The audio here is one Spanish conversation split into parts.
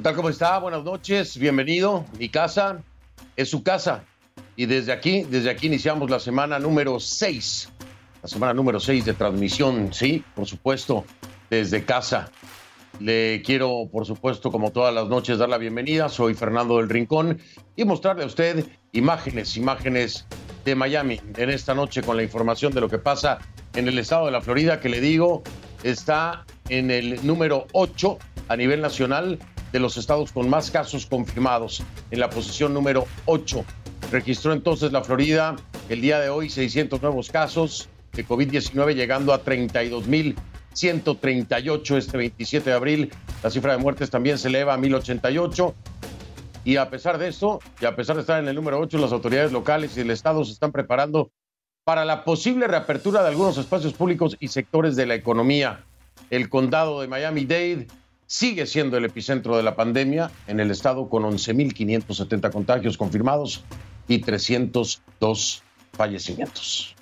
¿Qué tal? ¿Cómo está? Buenas noches, bienvenido. Mi casa es su casa. Y desde aquí, desde aquí iniciamos la semana número 6. La semana número 6 de transmisión, sí, por supuesto, desde casa. Le quiero, por supuesto, como todas las noches, dar la bienvenida. Soy Fernando del Rincón y mostrarle a usted imágenes, imágenes de Miami en esta noche con la información de lo que pasa en el estado de la Florida, que le digo, está en el número 8 a nivel nacional de los estados con más casos confirmados, en la posición número 8. Registró entonces la Florida el día de hoy 600 nuevos casos de COVID-19, llegando a 32.138 este 27 de abril. La cifra de muertes también se eleva a 1.088. Y a pesar de esto, y a pesar de estar en el número 8, las autoridades locales y el Estado se están preparando para la posible reapertura de algunos espacios públicos y sectores de la economía. El condado de Miami-Dade sigue siendo el epicentro de la pandemia en el estado con 11.570 contagios confirmados y 302 fallecimientos.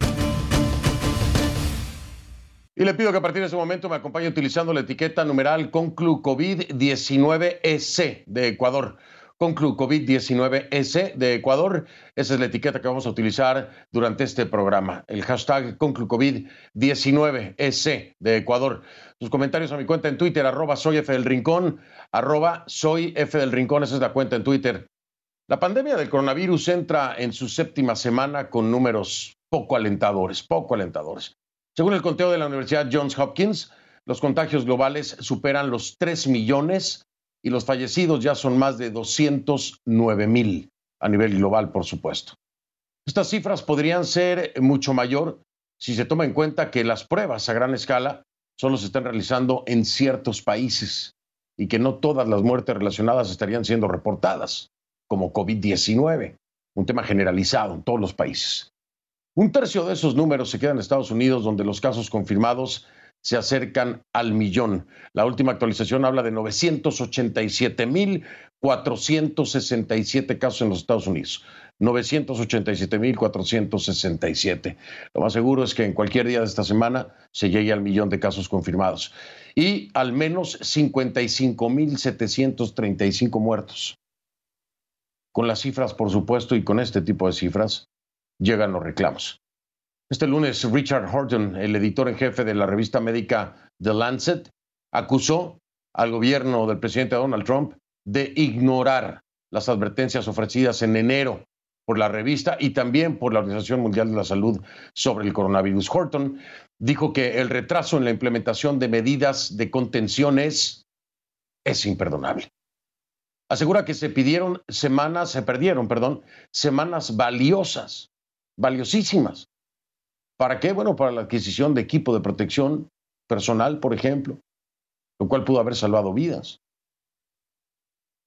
Y le pido que a partir de ese momento me acompañe utilizando la etiqueta numeral Conclu COVID-19EC de Ecuador. Conclu COVID-19S de Ecuador. Esa es la etiqueta que vamos a utilizar durante este programa. El hashtag Conclu COVID-19S de Ecuador. Sus comentarios a mi cuenta en Twitter, arroba soy del Rincón, arroba soy F del Rincón, esa es la cuenta en Twitter. La pandemia del coronavirus entra en su séptima semana con números poco alentadores, poco alentadores. Según el conteo de la Universidad Johns Hopkins, los contagios globales superan los 3 millones y los fallecidos ya son más de 209 mil a nivel global, por supuesto. Estas cifras podrían ser mucho mayor si se toma en cuenta que las pruebas a gran escala solo se están realizando en ciertos países y que no todas las muertes relacionadas estarían siendo reportadas, como COVID-19, un tema generalizado en todos los países. Un tercio de esos números se quedan en Estados Unidos, donde los casos confirmados se acercan al millón. La última actualización habla de 987.467 casos en los Estados Unidos. 987.467. Lo más seguro es que en cualquier día de esta semana se llegue al millón de casos confirmados y al menos 55.735 muertos. Con las cifras, por supuesto, y con este tipo de cifras, llegan los reclamos. Este lunes, Richard Horton, el editor en jefe de la revista médica The Lancet, acusó al gobierno del presidente Donald Trump de ignorar las advertencias ofrecidas en enero por la revista y también por la Organización Mundial de la Salud sobre el coronavirus. Horton dijo que el retraso en la implementación de medidas de contención es, es imperdonable. Asegura que se pidieron semanas, se perdieron, perdón, semanas valiosas, valiosísimas, ¿Para qué? Bueno, para la adquisición de equipo de protección personal, por ejemplo, lo cual pudo haber salvado vidas.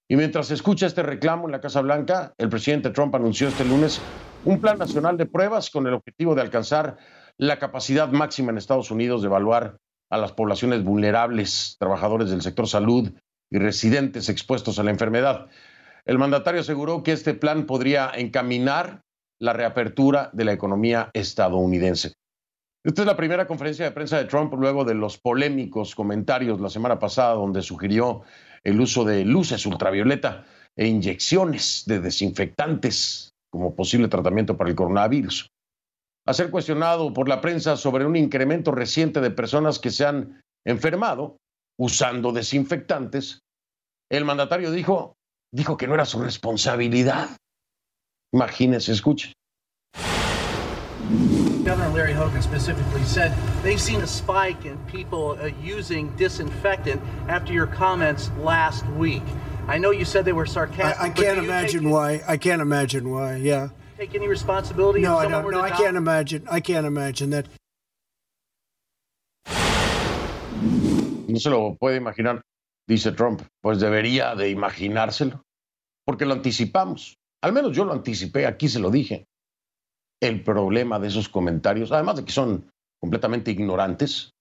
Y mientras se escucha este reclamo en la Casa Blanca, el presidente Trump anunció este lunes un plan nacional de pruebas con el objetivo de alcanzar la capacidad máxima en Estados Unidos de evaluar a las poblaciones vulnerables, trabajadores del sector salud y residentes expuestos a la enfermedad. El mandatario aseguró que este plan podría encaminar la reapertura de la economía estadounidense. Esta es la primera conferencia de prensa de Trump luego de los polémicos comentarios la semana pasada donde sugirió el uso de luces ultravioleta e inyecciones de desinfectantes como posible tratamiento para el coronavirus. A ser cuestionado por la prensa sobre un incremento reciente de personas que se han enfermado usando desinfectantes, el mandatario dijo, dijo que no era su responsabilidad. Imagínense, escuchen. Governor Larry Hogan specifically said they've seen a spike in people uh, using disinfectant after your comments last week. I know you said they were sarcastic. I, I can't imagine why. I can't imagine why. Yeah. Take any responsibility? No, I don't. No, I can't imagine. I can't imagine that. No se lo puede imaginar, dice Trump. Pues debería de imaginárselo, porque lo anticipamos. Al menos yo lo anticipé, aquí se lo dije. El problema de esos comentarios, además de que son completamente ignorantes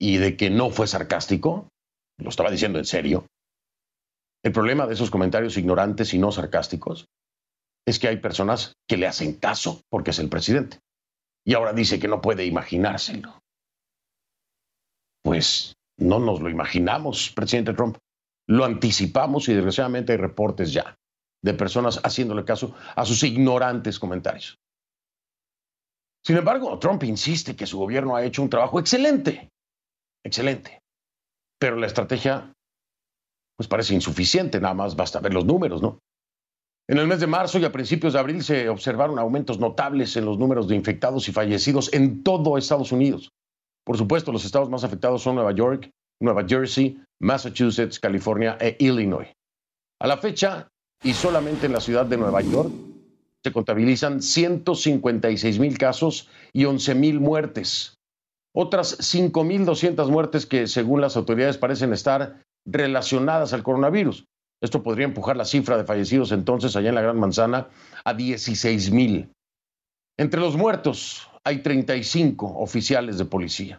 y de que no fue sarcástico, lo estaba diciendo en serio, el problema de esos comentarios ignorantes y no sarcásticos es que hay personas que le hacen caso porque es el presidente. Y ahora dice que no puede imaginárselo. Pues no nos lo imaginamos, presidente Trump. Lo anticipamos y desgraciadamente hay reportes ya de personas haciéndole caso a sus ignorantes comentarios. Sin embargo, Trump insiste que su gobierno ha hecho un trabajo excelente, excelente, pero la estrategia pues parece insuficiente, nada más basta ver los números, ¿no? En el mes de marzo y a principios de abril se observaron aumentos notables en los números de infectados y fallecidos en todo Estados Unidos. Por supuesto, los estados más afectados son Nueva York, Nueva Jersey, Massachusetts, California e Illinois. A la fecha, y solamente en la ciudad de Nueva York, se contabilizan 156 mil casos y 11 mil muertes. Otras 5.200 muertes que, según las autoridades, parecen estar relacionadas al coronavirus. Esto podría empujar la cifra de fallecidos entonces allá en la Gran Manzana a 16 mil. Entre los muertos hay 35 oficiales de policía.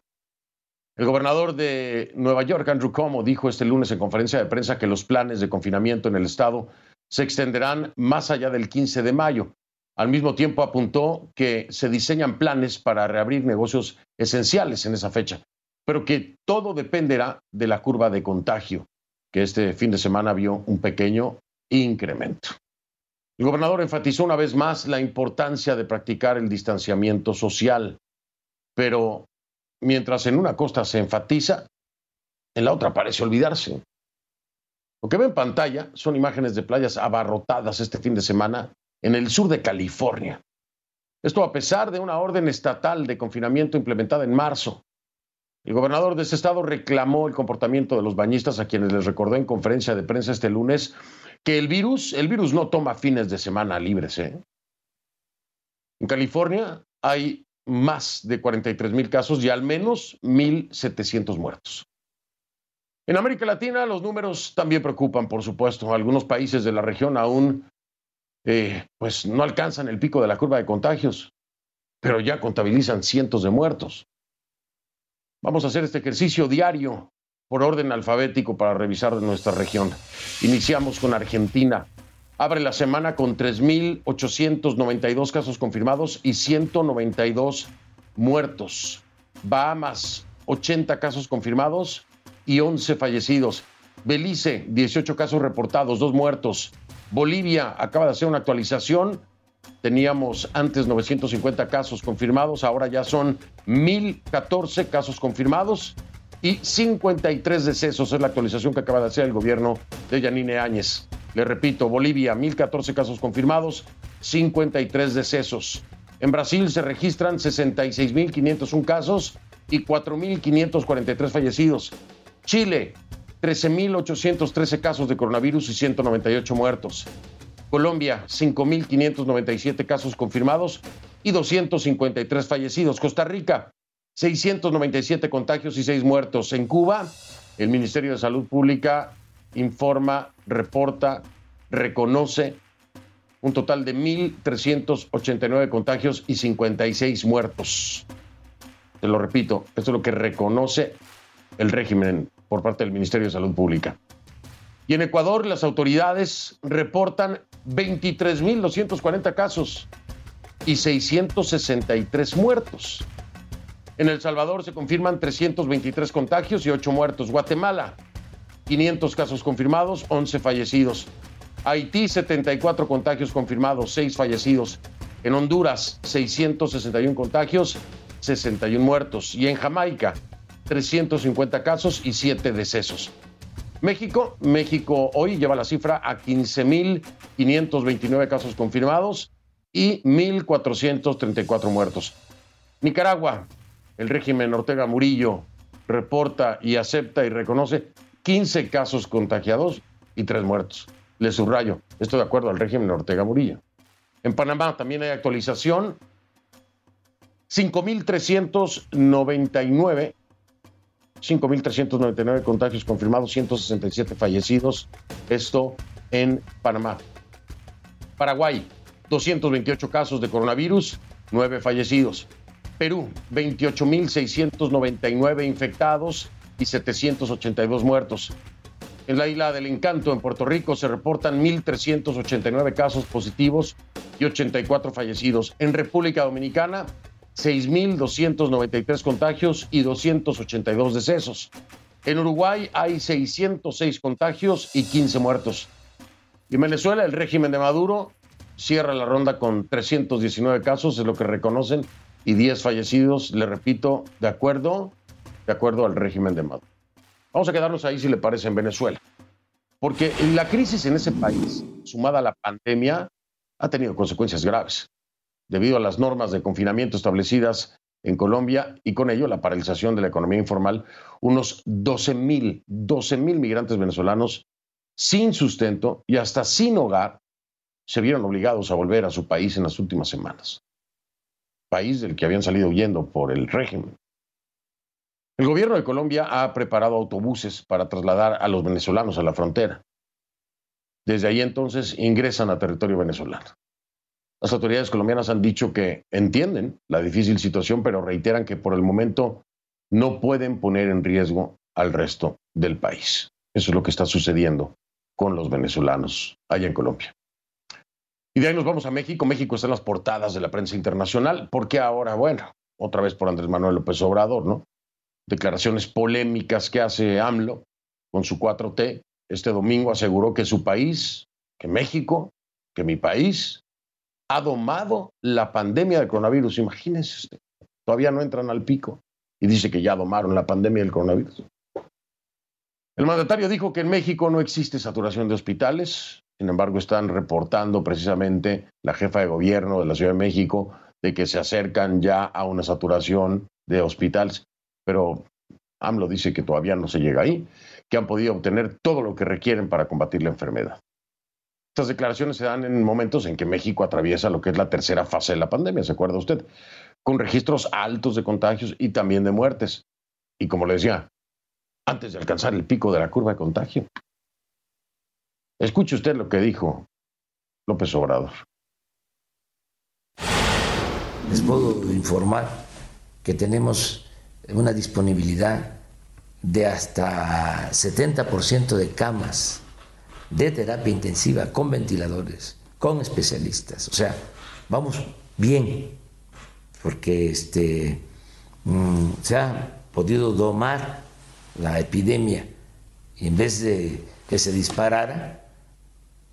El gobernador de Nueva York, Andrew Cuomo, dijo este lunes en conferencia de prensa que los planes de confinamiento en el estado se extenderán más allá del 15 de mayo. Al mismo tiempo apuntó que se diseñan planes para reabrir negocios esenciales en esa fecha, pero que todo dependerá de la curva de contagio, que este fin de semana vio un pequeño incremento. El gobernador enfatizó una vez más la importancia de practicar el distanciamiento social, pero mientras en una costa se enfatiza, en la otra parece olvidarse. Lo que ve en pantalla son imágenes de playas abarrotadas este fin de semana en el sur de California. Esto a pesar de una orden estatal de confinamiento implementada en marzo. El gobernador de ese estado reclamó el comportamiento de los bañistas a quienes les recordó en conferencia de prensa este lunes que el virus, el virus no toma fines de semana libres. ¿eh? En California hay más de 43 mil casos y al menos 1.700 muertos. En América Latina los números también preocupan, por supuesto. Algunos países de la región aún eh, pues no alcanzan el pico de la curva de contagios, pero ya contabilizan cientos de muertos. Vamos a hacer este ejercicio diario por orden alfabético para revisar nuestra región. Iniciamos con Argentina. Abre la semana con 3.892 casos confirmados y 192 muertos. Bahamas, 80 casos confirmados y 11 fallecidos. Belice, 18 casos reportados, dos muertos. Bolivia acaba de hacer una actualización. Teníamos antes 950 casos confirmados, ahora ya son 1014 casos confirmados y 53 decesos. Es la actualización que acaba de hacer el gobierno de Yanine Áñez. Le repito, Bolivia, 1014 casos confirmados, 53 decesos. En Brasil se registran 66.501 casos y 4.543 fallecidos. Chile, 13.813 casos de coronavirus y 198 muertos. Colombia, 5.597 casos confirmados y 253 fallecidos. Costa Rica, 697 contagios y 6 muertos. En Cuba, el Ministerio de Salud Pública informa, reporta, reconoce un total de 1.389 contagios y 56 muertos. Te lo repito, esto es lo que reconoce el régimen por parte del Ministerio de Salud Pública. Y en Ecuador las autoridades reportan 23.240 casos y 663 muertos. En El Salvador se confirman 323 contagios y 8 muertos. Guatemala, 500 casos confirmados, 11 fallecidos. Haití, 74 contagios confirmados, 6 fallecidos. En Honduras, 661 contagios, 61 muertos. Y en Jamaica, 350 casos y 7 decesos. México, México hoy lleva la cifra a 15.529 casos confirmados y 1.434 muertos. Nicaragua, el régimen Ortega Murillo reporta y acepta y reconoce 15 casos contagiados y 3 muertos. Le subrayo, esto de acuerdo al régimen Ortega Murillo. En Panamá también hay actualización. 5.399 5.399 contagios confirmados, 167 fallecidos. Esto en Panamá. Paraguay, 228 casos de coronavirus, 9 fallecidos. Perú, 28.699 infectados y 782 muertos. En la isla del Encanto, en Puerto Rico, se reportan 1.389 casos positivos y 84 fallecidos. En República Dominicana, 6.293 contagios y 282 decesos. En Uruguay hay 606 contagios y 15 muertos. Y en Venezuela, el régimen de Maduro cierra la ronda con 319 casos, es lo que reconocen, y 10 fallecidos, le repito, de acuerdo, de acuerdo al régimen de Maduro. Vamos a quedarnos ahí si le parece en Venezuela. Porque la crisis en ese país, sumada a la pandemia, ha tenido consecuencias graves, debido a las normas de confinamiento establecidas en Colombia y con ello la paralización de la economía informal, unos 12 mil, 12 mil migrantes venezolanos sin sustento y hasta sin hogar se vieron obligados a volver a su país en las últimas semanas. País del que habían salido huyendo por el régimen. El gobierno de Colombia ha preparado autobuses para trasladar a los venezolanos a la frontera. Desde ahí entonces ingresan a territorio venezolano. Las autoridades colombianas han dicho que entienden la difícil situación, pero reiteran que por el momento no pueden poner en riesgo al resto del país. Eso es lo que está sucediendo con los venezolanos allá en Colombia. Y de ahí nos vamos a México. México está en las portadas de la prensa internacional, porque ahora, bueno, otra vez por Andrés Manuel López Obrador, ¿no? declaraciones polémicas que hace AMLO con su 4T. Este domingo aseguró que su país, que México, que mi país, ha domado la pandemia del coronavirus. Imagínense, todavía no entran al pico y dice que ya domaron la pandemia del coronavirus. El mandatario dijo que en México no existe saturación de hospitales, sin embargo están reportando precisamente la jefa de gobierno de la Ciudad de México de que se acercan ya a una saturación de hospitales pero AMLO dice que todavía no se llega ahí, que han podido obtener todo lo que requieren para combatir la enfermedad. Estas declaraciones se dan en momentos en que México atraviesa lo que es la tercera fase de la pandemia, ¿se acuerda usted? Con registros altos de contagios y también de muertes. Y como le decía, antes de alcanzar el pico de la curva de contagio. Escuche usted lo que dijo López Obrador. Les puedo informar que tenemos una disponibilidad de hasta 70% de camas de terapia intensiva con ventiladores, con especialistas. O sea, vamos bien, porque este, mm, se ha podido domar la epidemia y en vez de que se disparara,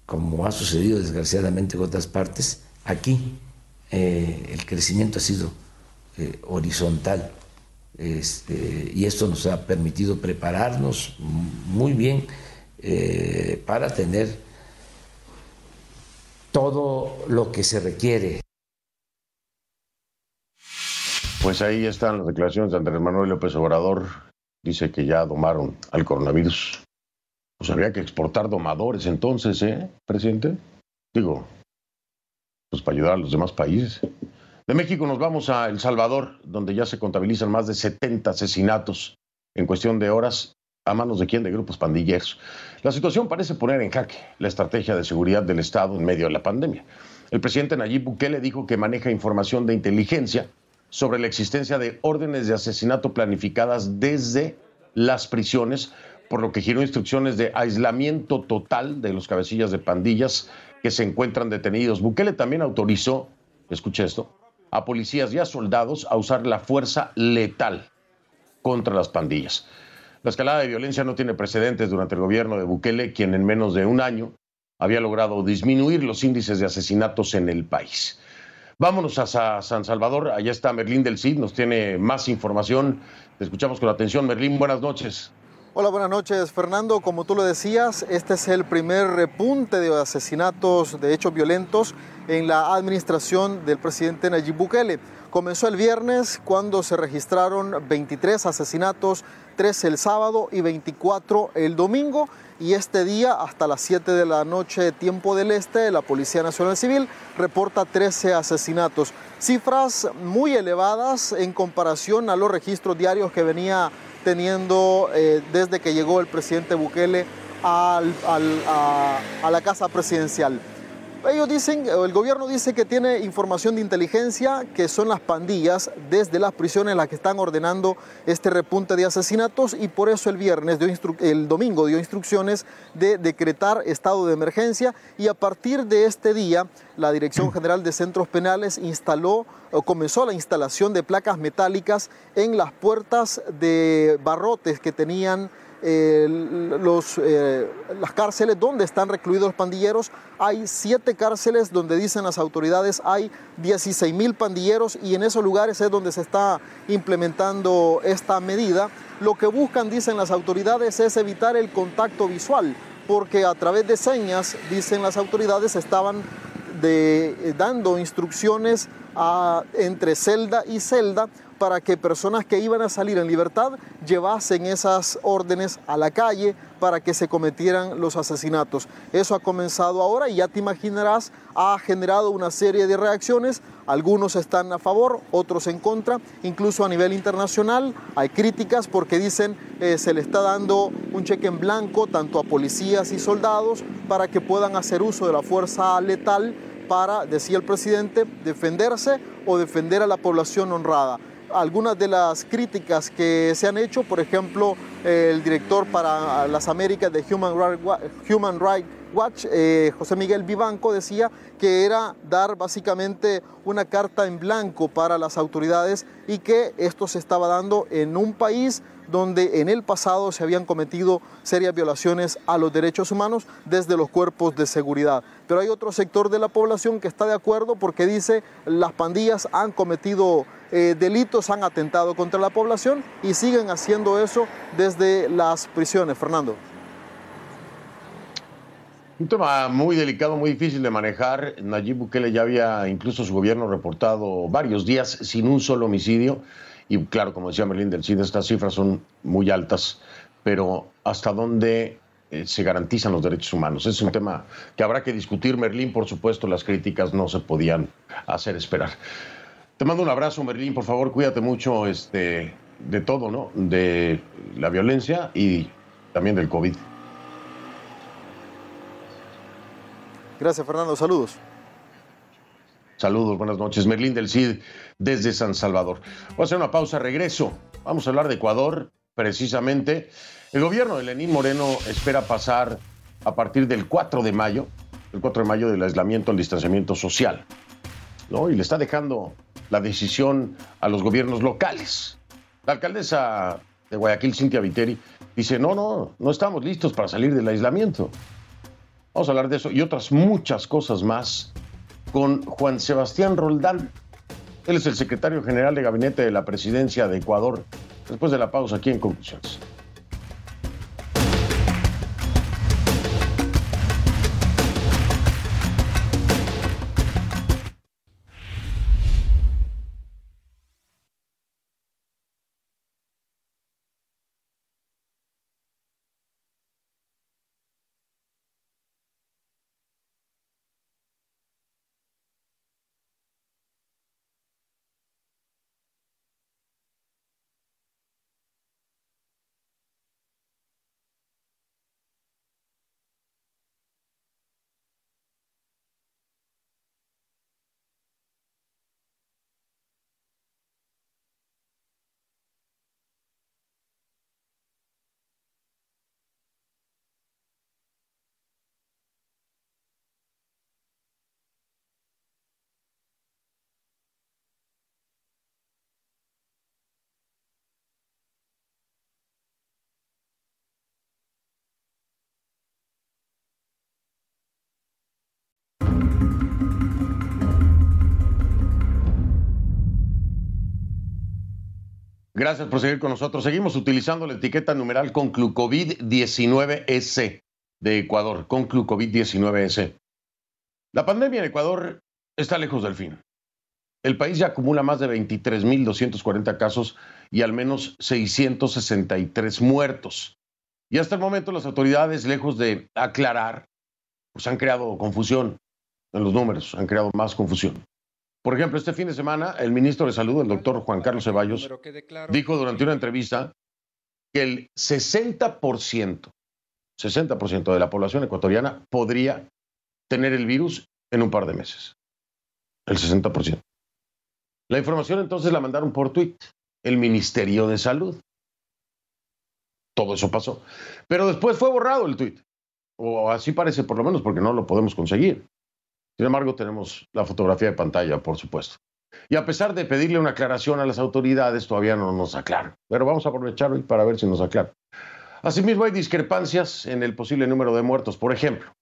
como ha sucedido desgraciadamente en otras partes, aquí eh, el crecimiento ha sido eh, horizontal. Este, y esto nos ha permitido prepararnos muy bien eh, para tener todo lo que se requiere. Pues ahí están las declaraciones de Andrés Manuel López Obrador. Dice que ya domaron al coronavirus. Pues habría que exportar domadores entonces, ¿eh, presidente? Digo, pues para ayudar a los demás países. De México nos vamos a El Salvador, donde ya se contabilizan más de 70 asesinatos en cuestión de horas. ¿A manos de quién? De grupos pandilleros. La situación parece poner en jaque la estrategia de seguridad del Estado en medio de la pandemia. El presidente Nayib Bukele dijo que maneja información de inteligencia sobre la existencia de órdenes de asesinato planificadas desde las prisiones, por lo que giró instrucciones de aislamiento total de los cabecillas de pandillas que se encuentran detenidos. Bukele también autorizó, escuche esto, a policías y a soldados a usar la fuerza letal contra las pandillas. La escalada de violencia no tiene precedentes durante el gobierno de Bukele, quien en menos de un año había logrado disminuir los índices de asesinatos en el país. Vámonos a San Salvador, allá está Merlín del Cid, nos tiene más información. Te escuchamos con atención. Merlín, buenas noches. Hola, buenas noches, Fernando. Como tú lo decías, este es el primer repunte de asesinatos, de hechos violentos en la administración del presidente Nayib Bukele. Comenzó el viernes cuando se registraron 23 asesinatos, 3 el sábado y 24 el domingo. Y este día, hasta las 7 de la noche, tiempo del este, la Policía Nacional Civil reporta 13 asesinatos. Cifras muy elevadas en comparación a los registros diarios que venía teniendo eh, desde que llegó el presidente Bukele a, la casa presidencial. Ellos dicen, el gobierno dice que tiene información de inteligencia que son las pandillas desde las prisiones las que están ordenando este repunte de asesinatos y por eso el viernes, el domingo dio instrucciones de decretar estado de emergencia y a partir de este día la Dirección General de Centros Penales instaló o comenzó la instalación de placas metálicas en las puertas de barrotes que tenían eh, eh, las cárceles donde están recluidos los pandilleros. Hay siete cárceles donde dicen las autoridades hay 16 mil pandilleros y en esos lugares es donde se está implementando esta medida. Lo que buscan, dicen las autoridades, es evitar el contacto visual, porque a través de señas, dicen las autoridades, estaban de, dando instrucciones entre celda y celda para que personas que iban a salir en libertad llevasen esas órdenes a la calle para que se cometieran los asesinatos. Eso ha comenzado ahora y ya te imaginarás, ha generado una serie de reacciones. Algunos están a favor, otros en contra. Incluso a nivel internacional hay críticas porque dicen eh, se le está dando un cheque en blanco tanto a policías y soldados para que puedan hacer uso de la fuerza letal para, decía el presidente, defenderse o defender a la población honrada algunas de las críticas que se han hecho, por ejemplo, el director para las Américas de Human Rights Watch, eh, José Miguel Vivanco, decía que era dar básicamente una carta en blanco para las autoridades y que esto se estaba dando en un país donde en el pasado se habían cometido serias violaciones a los derechos humanos desde los cuerpos de seguridad. Pero hay otro sector de la población que está de acuerdo porque dice las pandillas han cometido eh, delitos, han atentado contra la población y siguen haciendo eso desde las prisiones. Fernando. Un tema muy delicado, muy difícil de manejar. Nayib Bukele ya había incluso su gobierno reportado varios días sin un solo homicidio. Y claro, como decía Merlín del CID, estas cifras son muy altas, pero ¿hasta dónde eh, se garantizan los derechos humanos? Es un tema que habrá que discutir. Merlín, por supuesto, las críticas no se podían hacer esperar. Te mando un abrazo, Merlín, por favor, cuídate mucho este, de todo, ¿no? De la violencia y también del COVID. Gracias, Fernando. Saludos. Saludos, buenas noches. Merlín del CID desde San Salvador. Vamos a hacer una pausa, regreso. Vamos a hablar de Ecuador, precisamente. El gobierno de Lenín Moreno espera pasar a partir del 4 de mayo, el 4 de mayo del aislamiento al distanciamiento social. ¿no? Y le está dejando la decisión a los gobiernos locales. La alcaldesa de Guayaquil, Cintia Viteri, dice, no, no, no estamos listos para salir del aislamiento. Vamos a hablar de eso y otras muchas cosas más con Juan Sebastián Roldán. Él es el secretario general de gabinete de la presidencia de Ecuador. Después de la pausa aquí en Conclusiones. Gracias por seguir con nosotros. Seguimos utilizando la etiqueta numeral Conclucovid-19S de Ecuador, Conclucovid-19S. La pandemia en Ecuador está lejos del fin. El país ya acumula más de 23.240 casos y al menos 663 muertos. Y hasta el momento las autoridades, lejos de aclarar, pues han creado confusión en los números, han creado más confusión. Por ejemplo, este fin de semana, el ministro de Salud, el doctor Juan Carlos Ceballos, dijo durante una entrevista que el 60%, 60% de la población ecuatoriana podría tener el virus en un par de meses. El 60%. La información entonces la mandaron por tweet, el Ministerio de Salud. Todo eso pasó. Pero después fue borrado el tweet. O así parece por lo menos, porque no lo podemos conseguir. Sin embargo, tenemos la fotografía de pantalla, por supuesto. Y a pesar de pedirle una aclaración a las autoridades, todavía no nos aclaran. Pero vamos a aprovechar hoy para ver si nos aclaran. Asimismo, hay discrepancias en el posible número de muertos. Por ejemplo,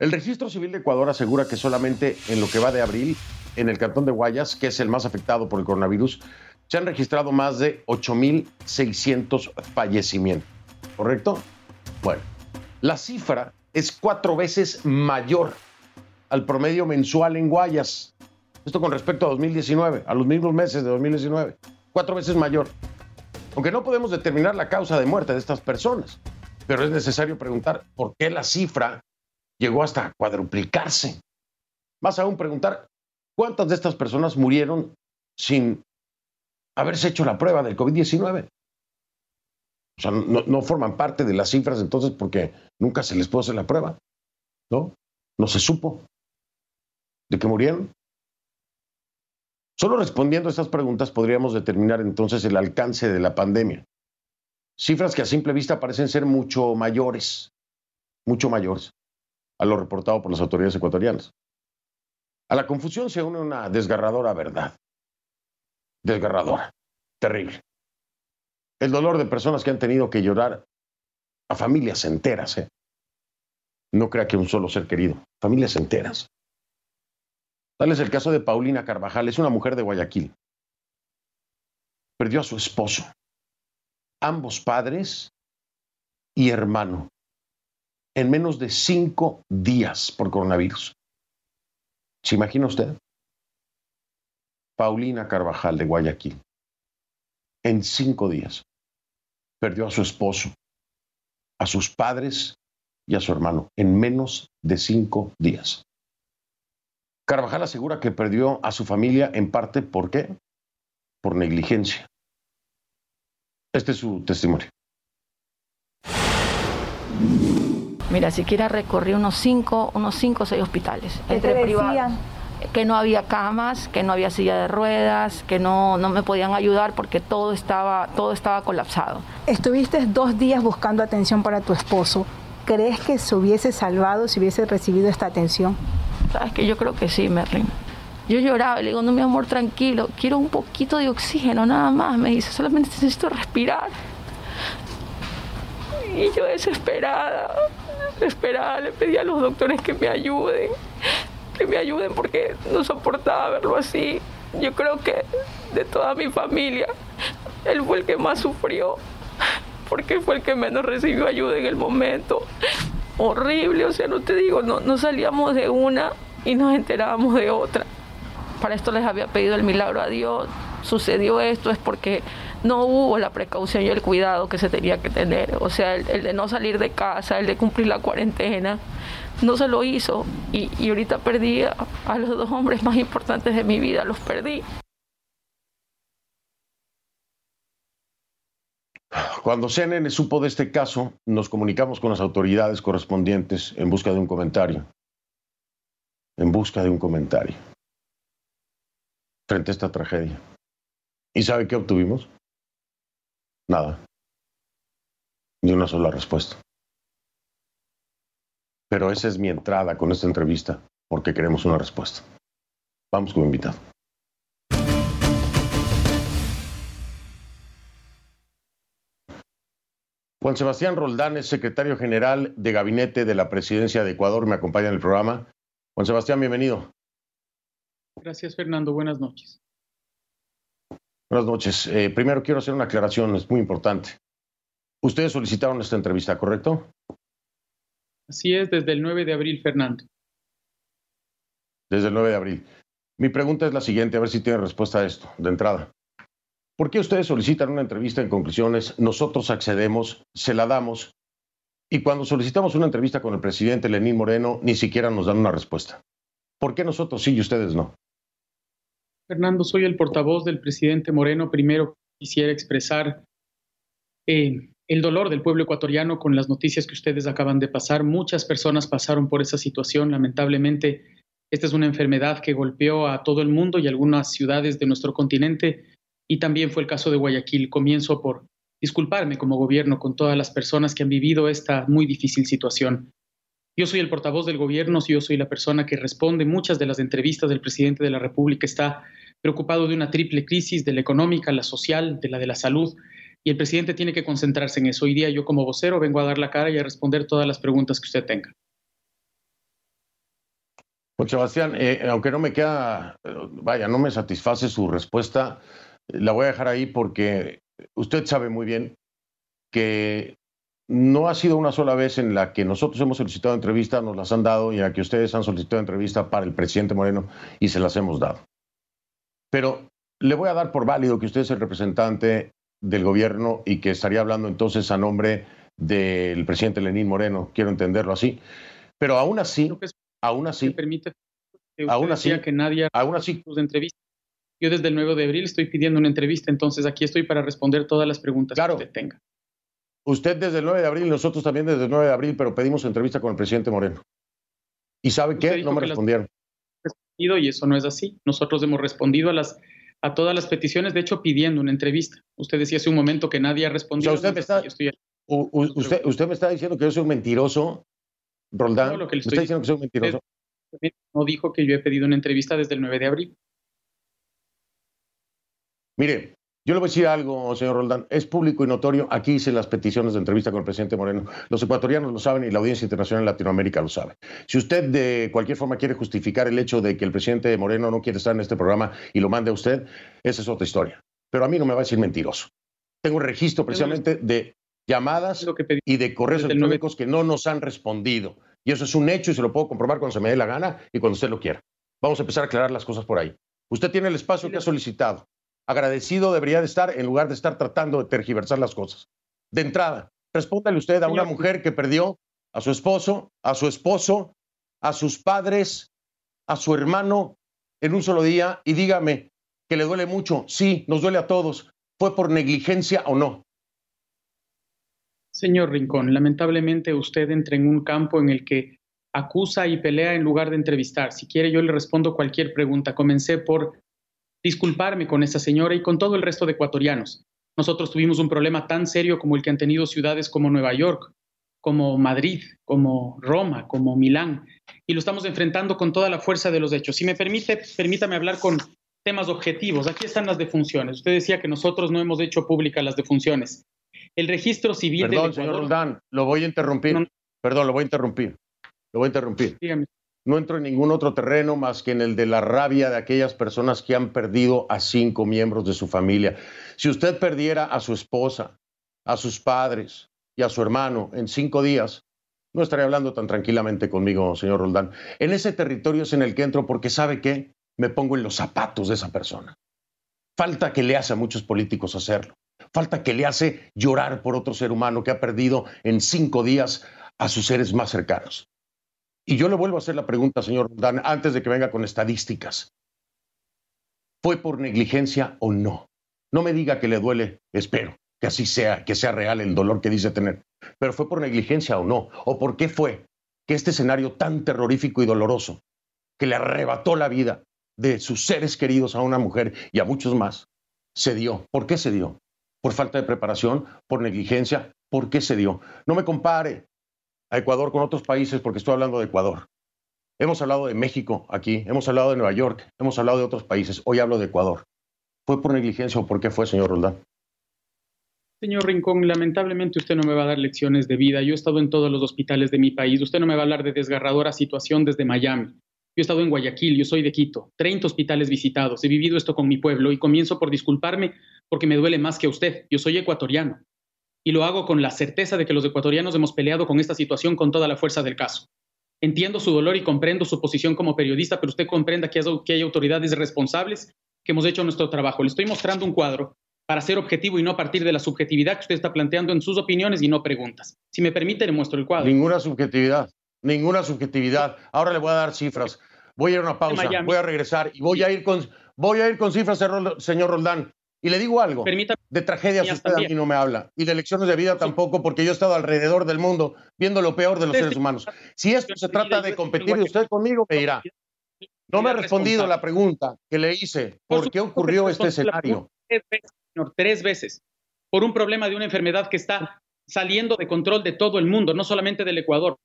el registro civil de Ecuador asegura que solamente en lo que va de abril, en el cantón de Guayas, que es el más afectado por el coronavirus, se han registrado más de 8.600 fallecimientos. ¿Correcto? Bueno, la cifra es cuatro veces mayor al promedio mensual en Guayas. Esto con respecto a 2019, a los mismos meses de 2019. Cuatro veces mayor. Aunque no podemos determinar la causa de muerte de estas personas, pero es necesario preguntar por qué la cifra llegó hasta cuadruplicarse. Más aún preguntar cuántas de estas personas murieron sin haberse hecho la prueba del COVID-19. O sea, no, forman parte de las cifras entonces porque nunca se les pudo hacer la prueba. ¿No? No se supo de que murieron. Solo respondiendo a estas preguntas podríamos determinar entonces el alcance de la pandemia. Cifras que a simple vista parecen ser mucho mayores, mucho mayores a lo reportado por las autoridades ecuatorianas. A la confusión se une una desgarradora verdad. Desgarradora, terrible. El dolor de personas que han tenido que llorar a familias enteras. ¿eh? No crea que un solo ser querido, familias enteras. Tal es el caso de Paulina Carvajal, es una mujer de Guayaquil. Perdió a su esposo, ambos padres y hermano, en menos de cinco días por coronavirus. ¿Se imagina usted? Paulina Carvajal de Guayaquil, en cinco días, perdió a su esposo, a sus padres y a su hermano, en menos de cinco días. Carvajal asegura que perdió a su familia en parte ¿por qué? Por negligencia. Este es su testimonio. Mira, siquiera recorrí unos cinco, unos cinco o seis hospitales entre privados. Que no había camas, que no había silla de ruedas, que no, no me podían ayudar porque todo estaba, todo estaba colapsado. Estuviste dos días buscando atención para tu esposo. ¿Crees que se hubiese salvado si hubiese recibido esta atención? Sabes que yo creo que sí, Merlin. Yo lloraba le digo, no, mi amor, tranquilo, quiero un poquito de oxígeno, nada más. Me dice, solamente necesito respirar. Y yo desesperada, desesperada, le pedí a los doctores que me ayuden, que me ayuden porque no soportaba verlo así. Yo creo que de toda mi familia, él fue el que más sufrió, porque fue el que menos recibió ayuda en el momento horrible, o sea, no te digo, no, no salíamos de una y nos enterábamos de otra. Para esto les había pedido el milagro a Dios. Sucedió esto es porque no hubo la precaución y el cuidado que se tenía que tener. O sea, el, de no salir de casa, el de cumplir la cuarentena, no se lo hizo. Y, y ahorita perdí a los dos hombres más importantes de mi vida, los perdí. Cuando CNN supo de este caso, nos comunicamos con las autoridades correspondientes en busca de un comentario. En busca de un comentario. Frente a esta tragedia. ¿Y sabe qué obtuvimos? Nada. Ni una sola respuesta. Pero esa es mi entrada con esta entrevista, porque queremos una respuesta. Vamos como invitado. Juan Sebastián Roldán es secretario general de gabinete de la presidencia de Ecuador, me acompaña en el programa. Juan Sebastián, bienvenido. Gracias, Fernando. Buenas noches. Buenas noches. Eh, primero quiero hacer una aclaración, es muy importante. Ustedes solicitaron esta entrevista, ¿correcto? Así es, desde el 9 de abril, Fernando. Desde el 9 de abril. Mi pregunta es la siguiente, a ver si tiene respuesta a esto, de entrada. ¿Por qué ustedes solicitan una entrevista en conclusiones? Nosotros accedemos, se la damos, y cuando solicitamos una entrevista con el presidente Lenín Moreno, ni siquiera nos dan una respuesta. ¿Por qué nosotros sí y ustedes no? Fernando, soy el portavoz del presidente Moreno. Primero quisiera expresar eh, el dolor del pueblo ecuatoriano con las noticias que ustedes acaban de pasar. Muchas personas pasaron por esa situación. Lamentablemente, Esta es una enfermedad que golpeó a todo el mundo y algunas ciudades de nuestro continente y también fue el caso de Guayaquil. Comienzo por disculparme como gobierno con todas las personas que han vivido esta muy difícil situación. Yo soy el portavoz del gobierno, yo soy la persona que responde muchas de las entrevistas del presidente de la República. Está preocupado de una triple crisis, de la económica, la social, de la de la salud, y el presidente tiene que concentrarse en eso. Hoy día yo como vocero vengo a dar la cara y a responder todas las preguntas que usted tenga. Pues Sebastián, eh, aunque no me queda, vaya, no me satisface su respuesta, la voy a dejar ahí porque usted sabe muy bien que no ha sido una sola vez en la que nosotros hemos solicitado entrevista, nos las han dado y en la que ustedes han solicitado entrevista para el presidente Moreno y se las hemos dado. Pero le voy a dar por válido que usted es el representante del gobierno y que estaría hablando entonces a nombre del presidente Lenín Moreno, quiero entenderlo así. Pero aún así, aún así, permite aún así, que nadie aún así, de entrevista. Yo desde el 9 de abril estoy pidiendo una entrevista, entonces aquí estoy para responder todas las preguntas que usted tenga. Usted desde el 9 de abril, nosotros también desde el 9 de abril, pero pedimos entrevista con el presidente Moreno. ¿Y sabe qué? No me respondieron. Y eso no es así. Nosotros hemos respondido a las a todas las peticiones, de hecho pidiendo una entrevista. Usted decía hace un momento que nadie ha respondido. usted, me está, usted, me está diciendo que yo soy un mentiroso, Roldán. No, lo que le estoy diciendo que soy un mentiroso. No dijo que yo he pedido una entrevista desde el 9 de abril. Mire, yo le voy a decir algo, señor Roldán. Es público y notorio. Aquí hice las peticiones de entrevista con el presidente Moreno. Los ecuatorianos lo saben y la audiencia internacional en Latinoamérica lo sabe. Si usted de cualquier forma quiere justificar el hecho de que el presidente Moreno no quiere estar en este programa y lo mande a usted, esa es otra historia. Pero a mí no me va a decir mentiroso. Tengo un registro precisamente de llamadas y de correos electrónicos que no nos han respondido. Y eso es un hecho y se lo puedo comprobar cuando se me dé la gana y cuando usted lo quiera. Vamos a empezar a aclarar las cosas por ahí. Usted tiene el espacio que ha solicitado agradecido debería de estar en lugar de estar tratando de tergiversar las cosas. De entrada, respóndale usted a una mujer que perdió a su esposo, a su esposo, a sus padres, a su hermano en un solo día y dígame que le duele mucho. Sí, nos duele a todos. ¿Fue por negligencia o no? Señor Rincón, lamentablemente usted entra en un campo en el que acusa y pelea en lugar de entrevistar. Si quiere, yo le respondo cualquier pregunta. Comencé por disculparme con esa señora y con todo el resto de ecuatorianos. Nosotros tuvimos un problema tan serio como el que han tenido ciudades como Nueva York, como Madrid, como Roma, como Milán, y lo estamos enfrentando con toda la fuerza de los hechos. Si me permite, permítame hablar con temas objetivos. Aquí están las defunciones. Usted decía que nosotros no hemos hecho públicas las defunciones. El registro civil Perdón, señor Roldán, lo voy a interrumpir. Perdón, lo voy a interrumpir. Lo voy a interrumpir. Dígame no entro en ningún otro terreno más que en el de la rabia de aquellas personas que han perdido a cinco miembros de su familia. Si usted perdiera a su esposa, a sus padres y a su hermano en cinco días, no estaría hablando tan tranquilamente conmigo, señor Roldán. En ese territorio es en el que entro porque sabe qué, me pongo en los zapatos de esa persona. Falta que le hace a muchos políticos hacerlo. Falta que le hace llorar por otro ser humano que ha perdido en cinco días a sus seres más cercanos. Y yo le vuelvo a hacer la pregunta, señor Dan, antes de que venga con estadísticas. ¿Fue por negligencia o no? No me diga que le duele, espero que así sea, que sea real el dolor que dice tener. Pero ¿fue por negligencia o no? ¿O por qué fue que este escenario tan terrorífico y doloroso, que le arrebató la vida de sus seres queridos a una mujer y a muchos más, se dio? ¿Por qué se dio? ¿Por falta de preparación? ¿Por negligencia? ¿Por qué se dio? No me compare a Ecuador con otros países porque estoy hablando de Ecuador. Hemos hablado de México aquí, hemos hablado de Nueva York, hemos hablado de otros países. Hoy hablo de Ecuador. ¿Fue por negligencia o por qué fue, señor Roldán? Señor Rincón, lamentablemente usted no me va a dar lecciones de vida. Yo he estado en todos los hospitales de mi país. Usted no me va a hablar de desgarradora situación desde Miami. Yo he estado en Guayaquil, yo soy de Quito, 30 hospitales visitados. He vivido esto con mi pueblo y comienzo por disculparme porque me duele más que a usted. Yo soy ecuatoriano y lo hago con la certeza de que los ecuatorianos hemos peleado con esta situación con toda la fuerza del caso. Entiendo su dolor y comprendo su posición como periodista, pero usted comprenda que hay, autoridades responsables que hemos hecho nuestro trabajo. Le estoy mostrando un cuadro para ser objetivo y no partir de la subjetividad que usted está planteando en sus opiniones y no preguntas. Si me permite, le muestro el cuadro. Ninguna subjetividad, ninguna subjetividad. Ahora le voy a dar cifras. Voy a ir a una pausa, voy a regresar y voy a ir con, voy a ir con cifras, señor Roldán. Y le digo algo, de tragedias usted a mí no me habla, y de lecciones de vida tampoco, porque yo he estado alrededor del mundo viendo lo peor de los seres humanos. Si esto se trata de competir y usted conmigo, me dirá. No me ha respondido la pregunta que le hice. ¿Por, qué ocurrió este escenario? Tres veces, señor, tres veces. Por un problema de una enfermedad que está saliendo de control de todo el mundo, no solamente del Ecuador.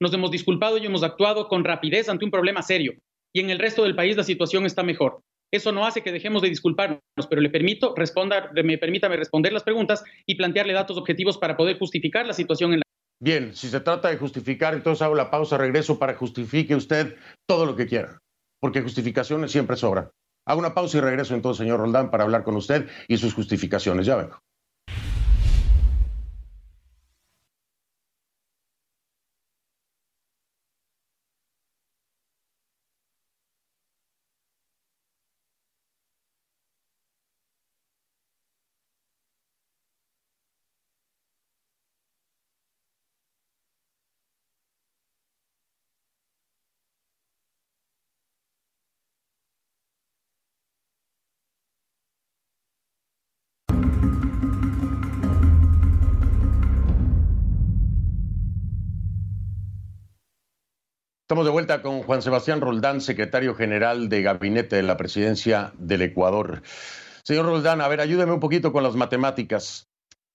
Nos hemos disculpado y hemos actuado con rapidez ante un problema serio. Y en el resto del país la situación está mejor. Eso no hace que dejemos de disculparnos, pero le permito responder, me permítame responder las preguntas y plantearle datos objetivos para poder justificar la situación en la Bien, si se trata de justificar, entonces hago la pausa, regreso para justifique usted todo lo que quiera, porque justificaciones siempre sobran. Hago una pausa y regreso entonces, señor Roldán, para hablar con usted y sus justificaciones. Ya vengo. Estamos de vuelta con Juan Sebastián Roldán, secretario general de Gabinete de la Presidencia del Ecuador. Señor Roldán, a ver, ayúdeme un poquito con las matemáticas.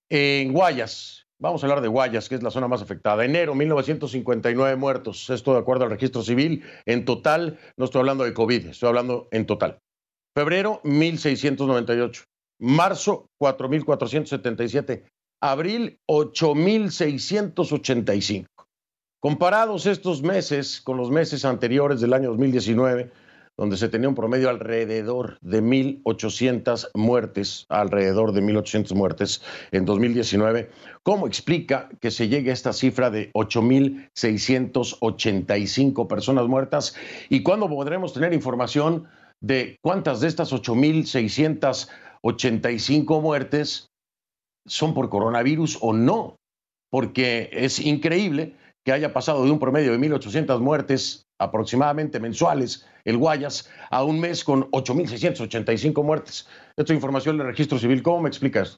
En Guayas, vamos a hablar de Guayas, que es la zona más afectada. Enero, 1959 muertos, esto de acuerdo al registro civil. En total, no estoy hablando de COVID, estoy hablando en total. Febrero, 1698. Marzo, 4.477. Abril, 8.685. Comparados estos meses con los meses anteriores del año 2019, donde se tenía un promedio alrededor de 1.800 muertes, alrededor de 1.800 muertes en 2019, ¿cómo explica que se llegue a esta cifra de 8.685 personas muertas? ¿Y cuándo podremos tener información de cuántas de estas 8.685 muertes son por coronavirus o no? Porque es increíble que haya pasado de un promedio de 1.800 muertes aproximadamente mensuales, el Guayas, a un mes con 8.685 muertes. Esta información del registro civil, ¿cómo me explicas?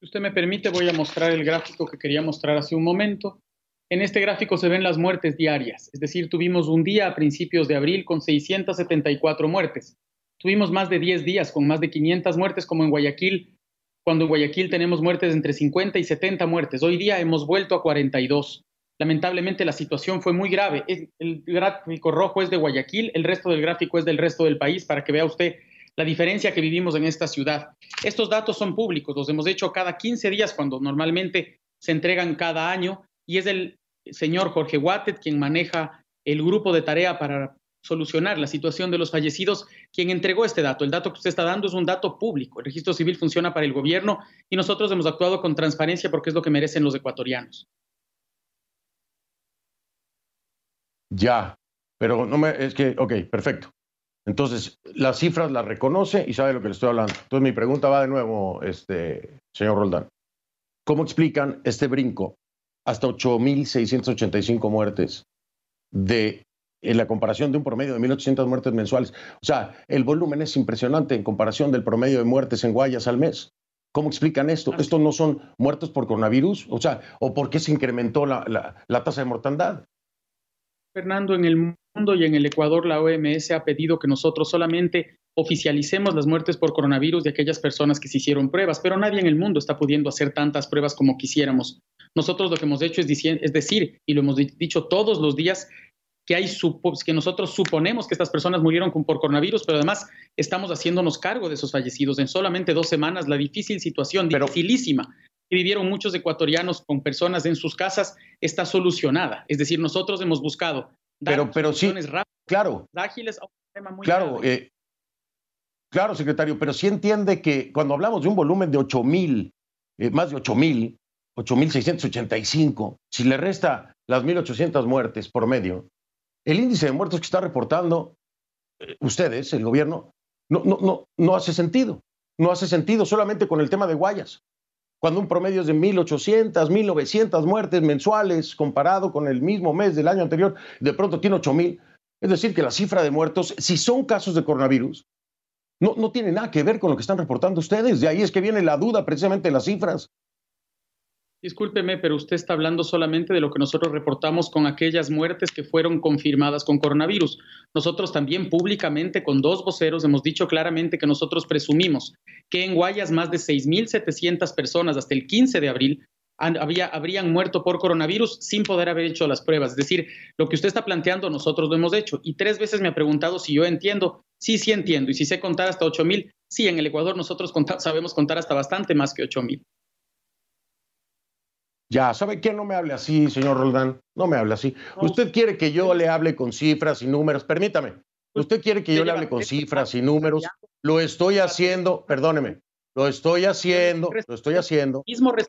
Si usted me permite, voy a mostrar el gráfico que quería mostrar hace un momento. En este gráfico se ven las muertes diarias, es decir, tuvimos un día a principios de abril con 674 muertes. Tuvimos más de 10 días con más de 500 muertes como en Guayaquil cuando en Guayaquil tenemos muertes entre 50 y 70 muertes. Hoy día hemos vuelto a 42. Lamentablemente la situación fue muy grave. El gráfico rojo es de Guayaquil, el resto del gráfico es del resto del país para que vea usted la diferencia que vivimos en esta ciudad. Estos datos son públicos, los hemos hecho cada 15 días cuando normalmente se entregan cada año y es el señor Jorge Guatet quien maneja el grupo de tarea para solucionar la situación de los fallecidos, quien entregó este dato. El dato que usted está dando es un dato público. El registro civil funciona para el gobierno y nosotros hemos actuado con transparencia porque es lo que merecen los ecuatorianos. Ya, pero no me, es que, ok, perfecto. Entonces, las cifras las reconoce y sabe lo que le estoy hablando. Entonces, mi pregunta va de nuevo, este, señor Roldán. ¿Cómo explican este brinco hasta 8.685 muertes de en la comparación de un promedio de 1.800 muertes mensuales. O sea, el volumen es impresionante en comparación del promedio de muertes en Guayas al mes. ¿Cómo explican esto? ¿Estos no son muertos por coronavirus? O sea, ¿o por qué se incrementó la, la tasa de mortandad? Fernando, en el mundo y en el Ecuador la OMS ha pedido que nosotros solamente oficialicemos las muertes por coronavirus de aquellas personas que se hicieron pruebas, pero nadie en el mundo está pudiendo hacer tantas pruebas como quisiéramos. Nosotros lo que hemos hecho es, es decir, y lo hemos dicho todos los días, que, hay que nosotros suponemos que estas personas murieron por coronavirus, pero además estamos haciéndonos cargo de esos fallecidos. En solamente dos semanas, la difícil situación, dificilísima, que vivieron muchos ecuatorianos con personas en sus casas, está solucionada. Es decir, nosotros hemos buscado dar pero, pero sí, rápidas, claro, ágiles a un tema muy claro, eh, claro, secretario, pero sí entiende que cuando hablamos de un volumen de 8 mil, eh, más de 8 mil, 8.685, si le resta las 1.800 muertes por medio, el índice de muertos que está reportando eh, ustedes, el gobierno, no, no, no, no hace sentido. No hace sentido solamente con el tema de Guayas. Cuando un promedio es de 1.800, 1.900 muertes mensuales comparado con el mismo mes del año anterior, de pronto tiene 8.000. Es decir, que la cifra de muertos, si son casos de coronavirus, no, no tiene nada que ver con lo que están reportando ustedes. De ahí es que viene la duda precisamente de las cifras. Discúlpeme, pero usted está hablando solamente de lo que nosotros reportamos con aquellas muertes que fueron confirmadas con coronavirus. Nosotros también públicamente con dos voceros hemos dicho claramente que nosotros presumimos que en Guayas más de 6.700 personas hasta el 15 de abril había, habrían muerto por coronavirus sin poder haber hecho las pruebas. Es decir, lo que usted está planteando nosotros lo hemos hecho. Y tres veces me ha preguntado si yo entiendo. Sí, sí entiendo. Y si sé contar hasta 8.000, sí, en el Ecuador nosotros sabemos contar hasta bastante más que 8.000. Ya, ¿sabe qué? No me hable así, señor Roldán. No me hable así. Usted quiere que yo le hable con cifras y números. Permítame. Usted quiere que yo le hable con cifras y números. Lo estoy haciendo, perdóneme, lo estoy haciendo, lo estoy haciendo.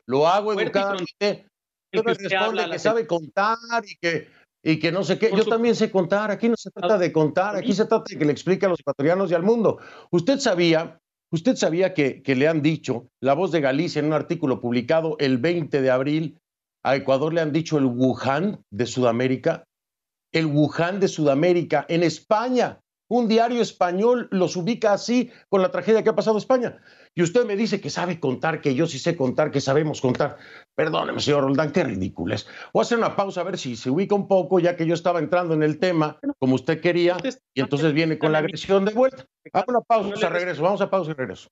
Lo hago educadamente. Usted me responde que sabe contar y que, y que no sé qué. Yo también sé contar. Aquí no se trata de contar, aquí se trata de que le explique a los ecuatorianos y al mundo. Usted sabía ¿Usted sabía que, le han dicho, La Voz de Galicia, en un artículo publicado el 20 de abril, a Ecuador le han dicho el Wuhan de Sudamérica? El Wuhan de Sudamérica, en España. Un diario español los ubica así con la tragedia que ha pasado España. Y usted me dice que sabe contar, que yo sí sé contar, que sabemos contar. Perdóneme, señor Roldán, qué ridículo es. Voy a hacer una pausa a ver si se ubica un poco, ya que yo estaba entrando en el tema como usted quería, y entonces viene con la agresión de vuelta. Hago una pausa, regreso. Vamos a pausa y regreso.